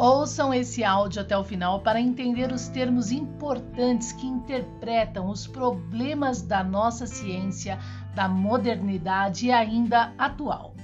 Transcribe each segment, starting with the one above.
Ouçam esse áudio até o final para entender os termos importantes que interpretam os problemas da nossa ciência, da modernidade e ainda atual.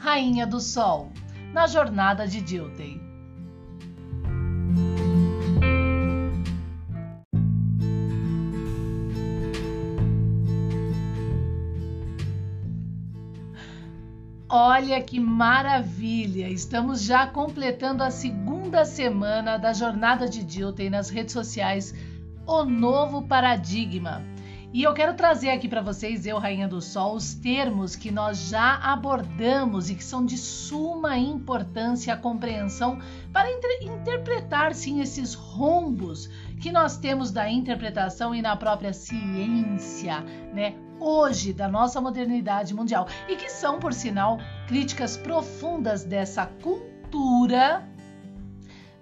Rainha do Sol, na jornada de Dilthey. Olha que maravilha! Estamos já completando a segunda semana da jornada de Dilton nas redes sociais O Novo Paradigma. E eu quero trazer aqui para vocês, eu, Rainha do Sol, os termos que nós já abordamos e que são de suma importância à compreensão para inter interpretar, sim, esses rombos que nós temos da interpretação e na própria ciência, né? hoje da nossa modernidade mundial e que são, por sinal, críticas profundas dessa cultura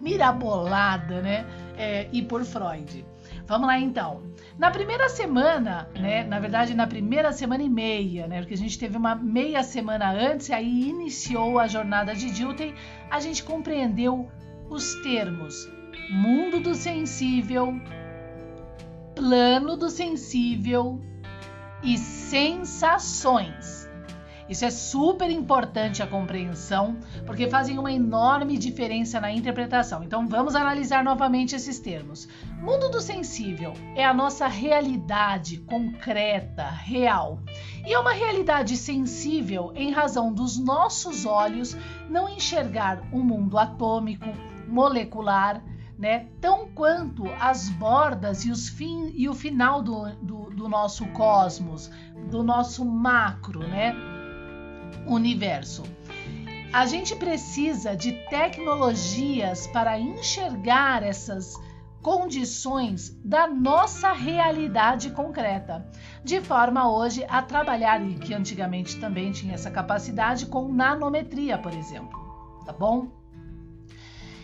mirabolada, né? É, e por Freud. Vamos lá então. Na primeira semana, né? Na verdade, na primeira semana e meia, né? Porque a gente teve uma meia semana antes, e aí iniciou a jornada de Dilthey, a gente compreendeu os termos mundo do sensível, plano do sensível, e sensações. Isso é super importante a compreensão, porque fazem uma enorme diferença na interpretação. Então vamos analisar novamente esses termos. Mundo do sensível é a nossa realidade concreta, real. E é uma realidade sensível em razão dos nossos olhos não enxergar o um mundo atômico, molecular, né? Tão quanto as bordas e, os fim, e o final do, do, do nosso cosmos, do nosso macro, né? Universo. A gente precisa de tecnologias para enxergar essas condições da nossa realidade concreta, de forma hoje a trabalhar e que antigamente também tinha essa capacidade com nanometria, por exemplo, tá bom?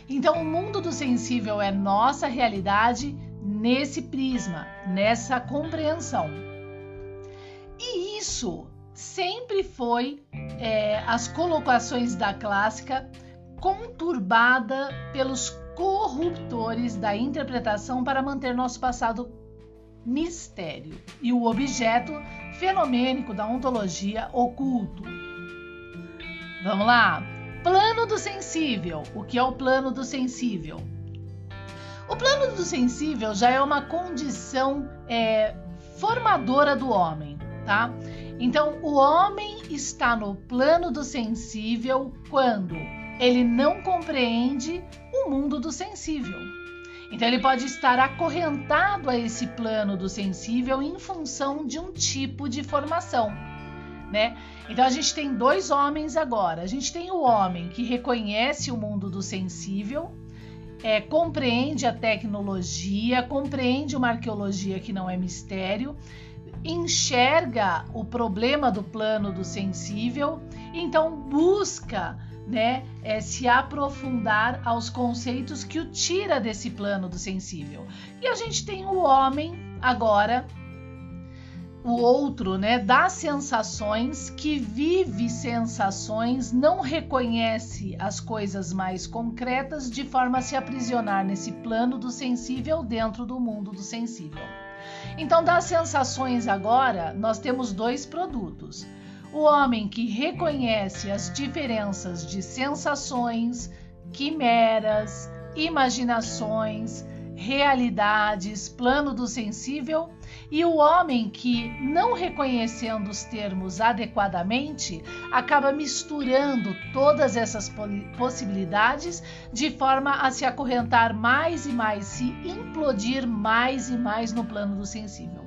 Então, o mundo do sensível é nossa realidade nesse prisma, nessa compreensão. E isso sempre foi é, as colocações da clássica conturbada pelos corruptores da interpretação para manter nosso passado mistério e o objeto fenomênico da ontologia oculto. Vamos lá? Plano do sensível. O que é o plano do sensível? O plano do sensível já é uma condição é, formadora do homem, tá? Então, o homem está no plano do sensível quando ele não compreende o mundo do sensível. Então, ele pode estar acorrentado a esse plano do sensível em função de um tipo de formação né? Então a gente tem dois homens agora. A gente tem o homem que reconhece o mundo do sensível, é, compreende a tecnologia, compreende uma arqueologia que não é mistério, enxerga o problema do plano do sensível, então busca né, é, se aprofundar aos conceitos que o tira desse plano do sensível. E a gente tem o homem agora o outro, né, das sensações, que vive sensações, não reconhece as coisas mais concretas de forma a se aprisionar nesse plano do sensível dentro do mundo do sensível. Então, das sensações agora, nós temos dois produtos. O homem que reconhece as diferenças de sensações, quimeras, imaginações, realidades, plano do sensível, e o homem que, não reconhecendo os termos adequadamente, acaba misturando todas essas possibilidades de forma a se acorrentar mais e mais, se implodir mais e mais no plano do sensível.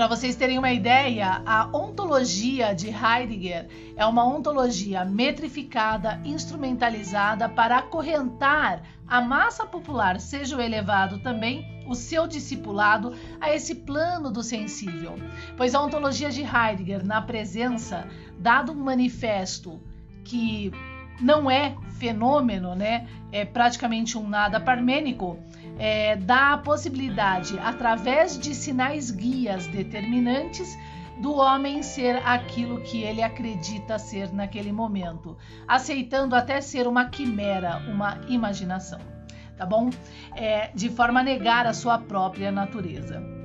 Para vocês terem uma ideia, a ontologia de Heidegger é uma ontologia metrificada, instrumentalizada para acorrentar a massa popular, seja o elevado também, o seu discipulado, a esse plano do sensível. Pois a ontologia de Heidegger, na presença, dado um manifesto que não é fenômeno, né? É praticamente um nada parmênico, é, dá a possibilidade, através de sinais guias determinantes, do homem ser aquilo que ele acredita ser naquele momento, aceitando até ser uma quimera, uma imaginação, tá bom? É, de forma a negar a sua própria natureza.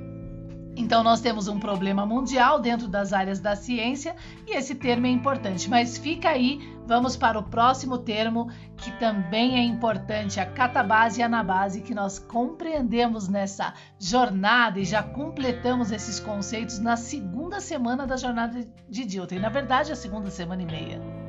Então, nós temos um problema mundial dentro das áreas da ciência e esse termo é importante. Mas fica aí, vamos para o próximo termo que também é importante, a catabase e anabase, que nós compreendemos nessa jornada e já completamos esses conceitos na segunda semana da jornada de Dilton. Na verdade, a segunda semana e meia.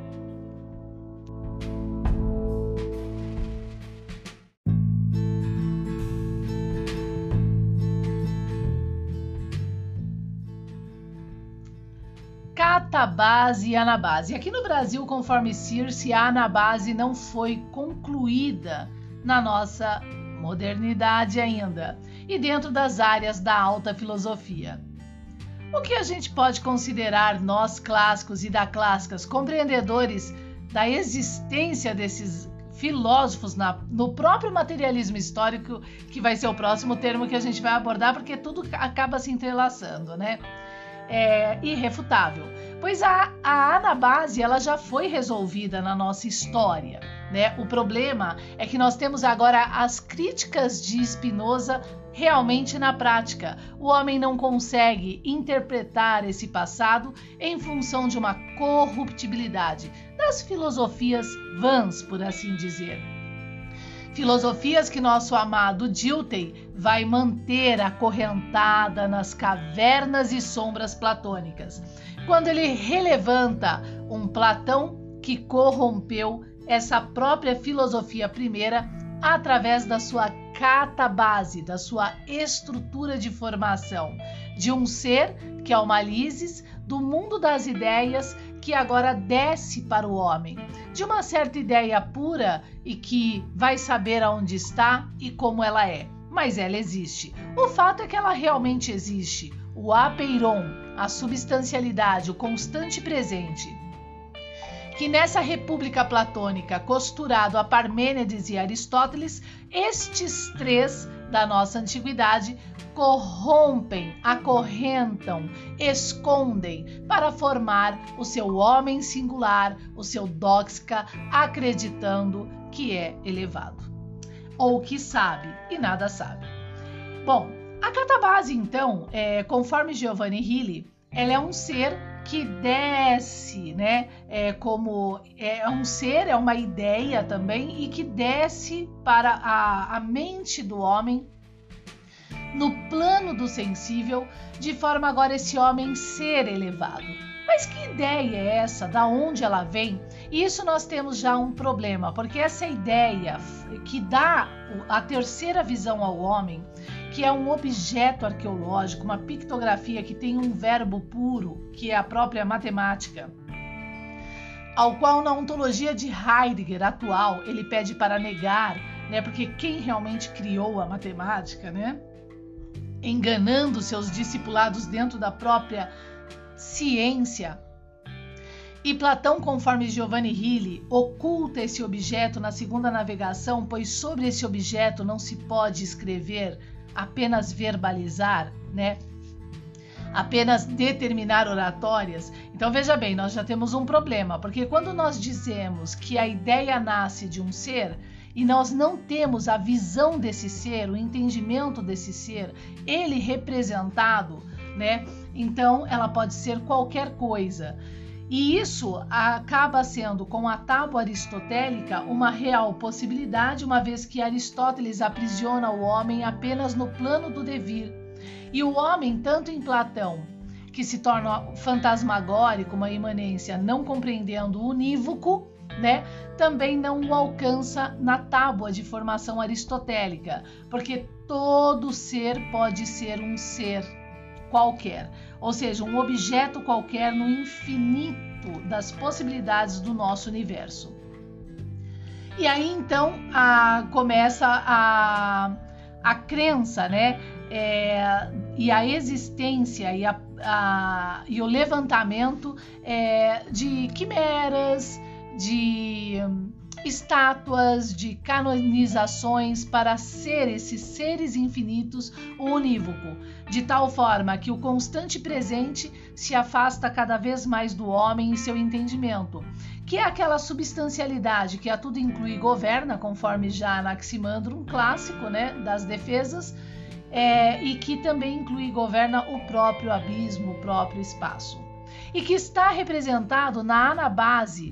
Catabase e anabase. Aqui no Brasil, conforme Circe, a anabase não foi concluída na nossa modernidade ainda e dentro das áreas da alta filosofia. O que a gente pode considerar nós clássicos e da clássicas compreendedores da existência desses filósofos na, no próprio materialismo histórico, que vai ser o próximo termo que a gente vai abordar, porque tudo acaba se entrelaçando, né? é irrefutável, pois a, a anabase ela já foi resolvida na nossa história. Né? O problema é que nós temos agora as críticas de Spinoza realmente na prática. O homem não consegue interpretar esse passado em função de uma corruptibilidade das filosofias vãs, por assim dizer. Filosofias que nosso amado Dilthey vai manter acorrentada nas cavernas e sombras platônicas, quando ele relevanta um Platão que corrompeu essa própria filosofia primeira através da sua catabase, da sua estrutura de formação, de um ser que é o Malises, do mundo das ideias que agora desce para o homem, de uma certa ideia pura e que vai saber aonde está e como ela é. Mas ela existe. O fato é que ela realmente existe. O apeiron, a substancialidade, o constante presente. Que nessa república platônica, costurado a Parmênides e Aristóteles, estes três da nossa antiguidade corrompem, acorrentam, escondem para formar o seu homem singular, o seu dóxica, acreditando que é elevado ou que sabe e nada sabe. Bom, a catabase, então, é, conforme Giovanni Hilli, ela é um ser que desce, né? É como é um ser, é uma ideia também e que desce para a, a mente do homem no plano do sensível, de forma agora esse homem ser elevado. Mas que ideia é essa? Da onde ela vem? Isso nós temos já um problema, porque essa ideia que dá a terceira visão ao homem, que é um objeto arqueológico, uma pictografia que tem um verbo puro, que é a própria matemática, ao qual na ontologia de Heidegger atual ele pede para negar, né? Porque quem realmente criou a matemática, né? Enganando seus discipulados dentro da própria ciência. E Platão, conforme Giovanni Hilli, oculta esse objeto na segunda navegação, pois sobre esse objeto não se pode escrever apenas verbalizar, né? Apenas determinar oratórias. Então veja bem, nós já temos um problema, porque quando nós dizemos que a ideia nasce de um ser e nós não temos a visão desse ser, o entendimento desse ser, ele representado, né? Então ela pode ser qualquer coisa. E isso acaba sendo, com a tábua aristotélica, uma real possibilidade, uma vez que Aristóteles aprisiona o homem apenas no plano do devir. E o homem, tanto em Platão, que se torna fantasmagórico, uma imanência não compreendendo o unívoco, né, também não o alcança na tábua de formação aristotélica, porque todo ser pode ser um ser qualquer, ou seja, um objeto qualquer no infinito das possibilidades do nosso universo. E aí então a, começa a, a crença, né? É, e a existência e, a, a, e o levantamento é, de quimeras, de estátuas, de canonizações para ser esses seres infinitos unívoco, de tal forma que o constante presente se afasta cada vez mais do homem e seu entendimento, que é aquela substancialidade que a tudo inclui e governa, conforme já Anaximandro, um clássico né, das defesas, é, e que também inclui e governa o próprio abismo, o próprio espaço. E que está representado na anabase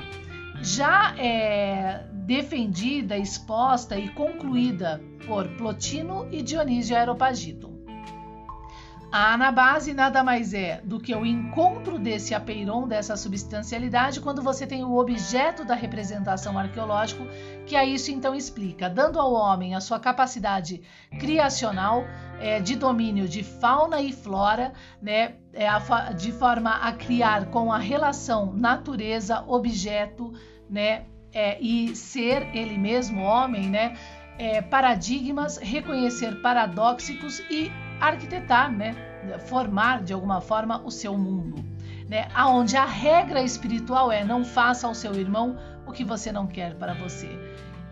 já é defendida, exposta e concluída por Plotino e Dionísio Aeropagito. A anabase nada mais é do que o encontro desse apeiron, dessa substancialidade, quando você tem o objeto da representação arqueológica, que a isso então explica, dando ao homem a sua capacidade criacional é, de domínio de fauna e flora, né, é, de forma a criar com a relação natureza-objeto, né, é, e ser ele mesmo homem, né, é, paradigmas, reconhecer paradóxicos e arquitetar, né, formar de alguma forma o seu mundo, né, aonde a regra espiritual é não faça ao seu irmão o que você não quer para você.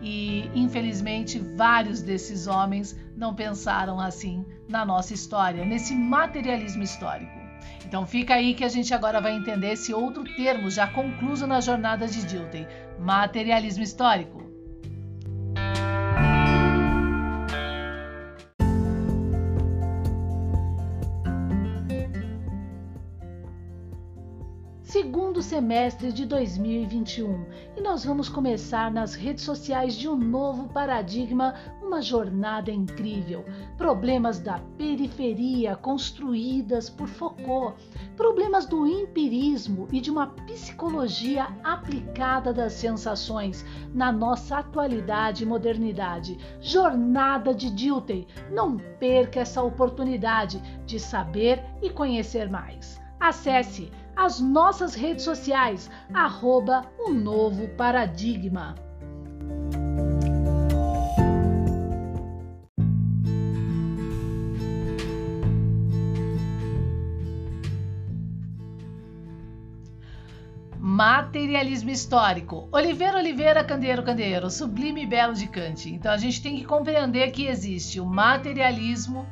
E infelizmente vários desses homens não pensaram assim na nossa história, nesse materialismo histórico. Então fica aí que a gente agora vai entender esse outro termo já concluso na jornada de Dilthey, materialismo histórico. segundo semestre de 2021 e nós vamos começar nas redes sociais de um novo paradigma, uma jornada incrível. Problemas da periferia construídas por Foucault, problemas do empirismo e de uma psicologia aplicada das sensações na nossa atualidade e modernidade. Jornada de Dilthey. Não perca essa oportunidade de saber e conhecer mais. Acesse as nossas redes sociais, arroba um novo paradigma. Materialismo histórico. Oliveira Oliveira Candeeiro Candeeiro, sublime e belo de Kant. Então a gente tem que compreender que existe o materialismo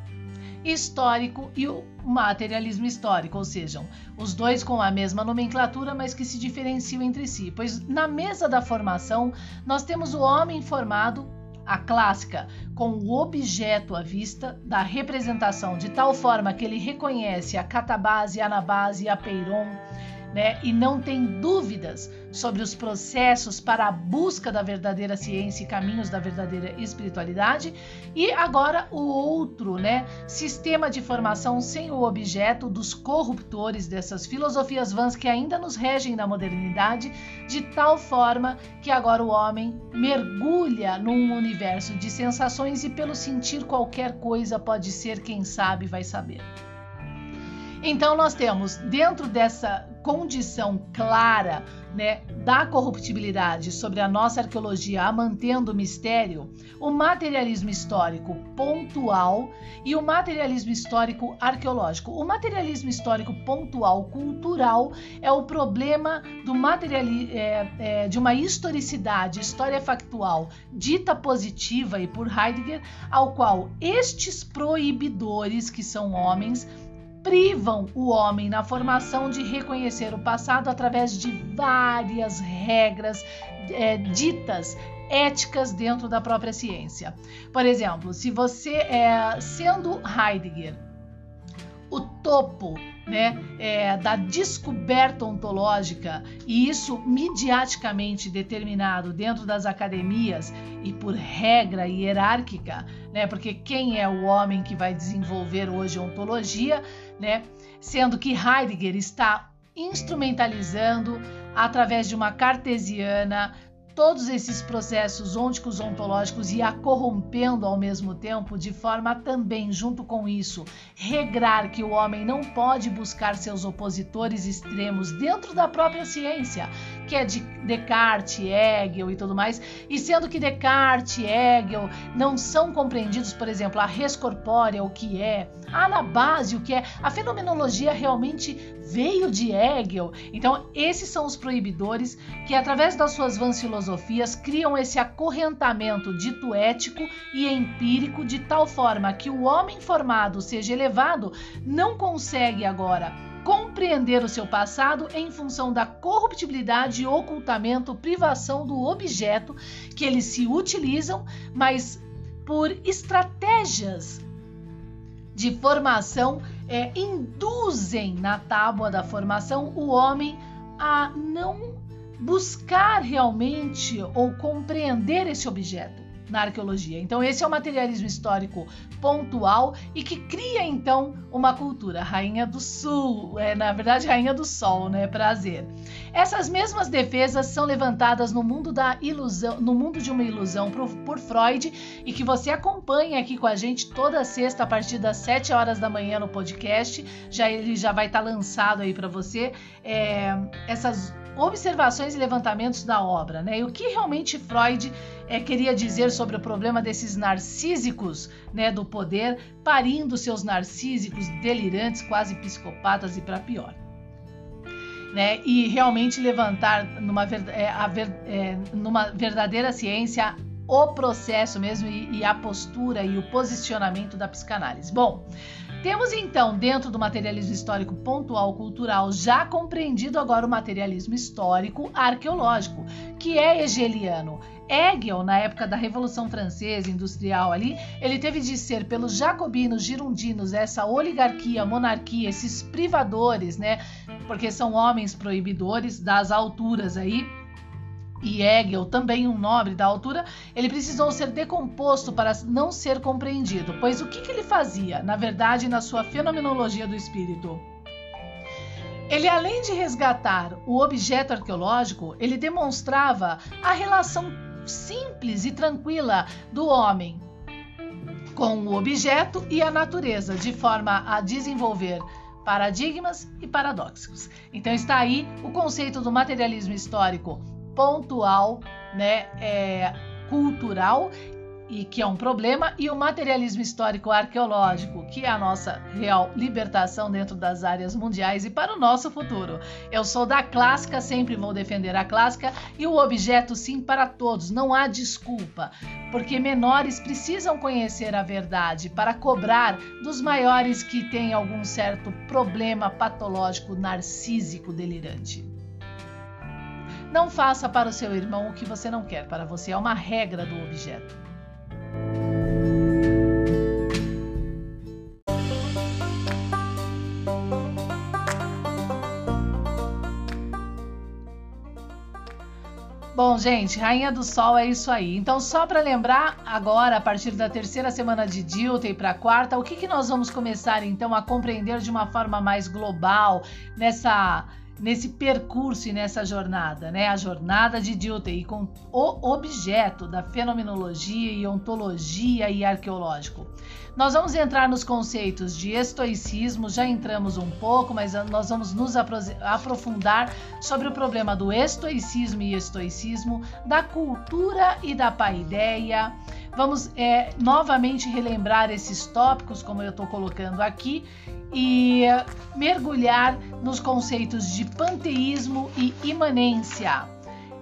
histórico e o materialismo histórico, ou seja, os dois com a mesma nomenclatura, mas que se diferenciam entre si. Pois na mesa da formação nós temos o homem formado a clássica, com o objeto à vista da representação, de tal forma que ele reconhece a catabase, a anabase a peiron, né? E não tem dúvidas sobre os processos para a busca da verdadeira ciência e caminhos da verdadeira espiritualidade. E agora o outro, né? Sistema de formação sem o objeto dos corruptores dessas filosofias vãs que ainda nos regem na modernidade, de tal forma que agora o homem mergulha num universo de sensações e pelo sentir qualquer coisa pode ser, quem sabe vai saber. Então nós temos dentro dessa condição clara né, da corruptibilidade sobre a nossa arqueologia, a mantendo o mistério, o materialismo histórico pontual e o materialismo histórico arqueológico. O materialismo histórico pontual cultural é o problema do materiali é, é, de uma historicidade, história factual dita positiva e por Heidegger, ao qual estes proibidores, que são homens, privam o homem na formação de reconhecer o passado através de várias regras é, ditas éticas dentro da própria ciência. Por exemplo, se você é sendo Heidegger o topo né, é, da descoberta ontológica e isso midiaticamente determinado dentro das academias e por regra hierárquica, né, porque quem é o homem que vai desenvolver hoje ontologia, né, sendo que Heidegger está instrumentalizando através de uma cartesiana todos esses processos ônticos ontológicos e a corrompendo ao mesmo tempo, de forma também, junto com isso, regrar que o homem não pode buscar seus opositores extremos dentro da própria ciência, que é de Descartes, Hegel e tudo mais, e sendo que Descartes, Hegel não são compreendidos, por exemplo, a res corpórea, o que é, a anabase, o que é, a fenomenologia realmente veio de Hegel. Então, esses são os proibidores que, através das suas vãs filosofias, criam esse acorrentamento dito ético e empírico de tal forma que o homem formado, seja elevado, não consegue agora compreender o seu passado em função da corruptibilidade, ocultamento, privação do objeto que eles se utilizam, mas por estratégias de formação é, induzem na tábua da formação o homem a não buscar realmente ou compreender esse objeto na arqueologia. Então, esse é o materialismo histórico pontual e que cria então uma cultura. Rainha do Sul, é, na verdade, Rainha do Sol, né? Prazer. Essas mesmas defesas são levantadas no mundo da ilusão, no mundo de uma ilusão por, por Freud e que você acompanha aqui com a gente toda sexta a partir das 7 horas da manhã no podcast. Já ele já vai estar tá lançado aí para você. É, essas observações e levantamentos da obra, né? E o que realmente Freud é, queria dizer sobre o problema desses narcísicos, né, do poder, parindo seus narcísicos delirantes, quase psicopatas e para pior. Né, e realmente levantar numa, é, a, é, numa verdadeira ciência o processo mesmo e, e, a postura e o posicionamento da psicanálise. Bom, temos então, dentro do materialismo histórico pontual cultural, já compreendido agora o materialismo histórico arqueológico, que é hegeliano. Hegel, na época da Revolução Francesa Industrial ali, ele teve de ser pelos jacobinos, girondinos, essa oligarquia, monarquia, esses privadores, né? Porque são homens proibidores das alturas aí, e Hegel, também um nobre da altura, ele precisou ser decomposto para não ser compreendido. Pois o que, que ele fazia, na verdade, na sua fenomenologia do espírito? Ele, além de resgatar o objeto arqueológico, ele demonstrava a relação simples e tranquila do homem com o objeto e a natureza, de forma a desenvolver paradigmas e paradoxos. Então está aí o conceito do materialismo histórico pontual, né, é, cultural e que é um problema, e o materialismo histórico arqueológico, que é a nossa real libertação dentro das áreas mundiais e para o nosso futuro. Eu sou da clássica, sempre vou defender a clássica, e o objeto sim para todos, não há desculpa, porque menores precisam conhecer a verdade para cobrar dos maiores que têm algum certo problema patológico narcísico delirante. Não faça para o seu irmão o que você não quer para você, é uma regra do objeto. Bom, gente, Rainha do Sol é isso aí. Então, só para lembrar, agora, a partir da terceira semana de Dilta e para a quarta, o que, que nós vamos começar então a compreender de uma forma mais global nessa nesse percurso e nessa jornada, né? A jornada de Dilthey com o objeto da fenomenologia e ontologia e arqueológico. Nós vamos entrar nos conceitos de estoicismo, já entramos um pouco, mas nós vamos nos aprofundar sobre o problema do estoicismo e estoicismo, da cultura e da paideia. Vamos é, novamente relembrar esses tópicos, como eu estou colocando aqui, e mergulhar nos conceitos de panteísmo e imanência,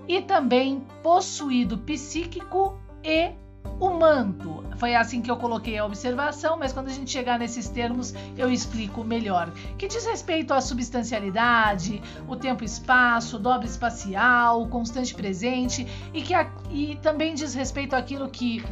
e também possuído psíquico e o manto. Foi assim que eu coloquei a observação, mas quando a gente chegar nesses termos eu explico melhor. Que diz respeito à substancialidade, o tempo-espaço, o dobre espacial, constante presente e que e também diz respeito àquilo que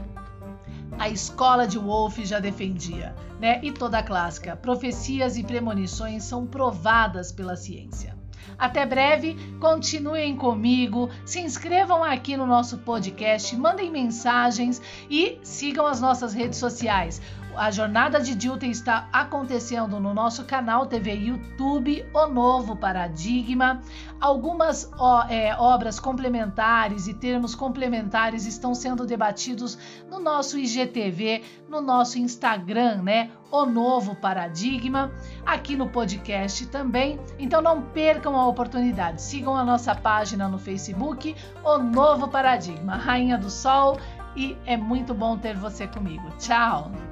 a escola de Wolff já defendia, né? E toda a clássica. Profecias e premonições são provadas pela ciência. Até breve, continuem comigo, se inscrevam aqui no nosso podcast, mandem mensagens e sigam as nossas redes sociais. A jornada de Dilton está acontecendo no nosso canal TV YouTube, O Novo Paradigma. Algumas ó, é, obras complementares e termos complementares estão sendo debatidos no nosso IGTV, no nosso Instagram, né? O Novo Paradigma, aqui no podcast também. Então não percam a oportunidade. Sigam a nossa página no Facebook, O Novo Paradigma, Rainha do Sol e é muito bom ter você comigo. Tchau!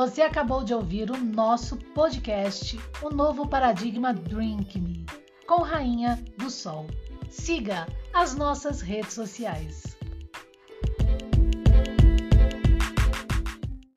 Você acabou de ouvir o nosso podcast, o novo paradigma Drink Me, com Rainha do Sol. Siga as nossas redes sociais.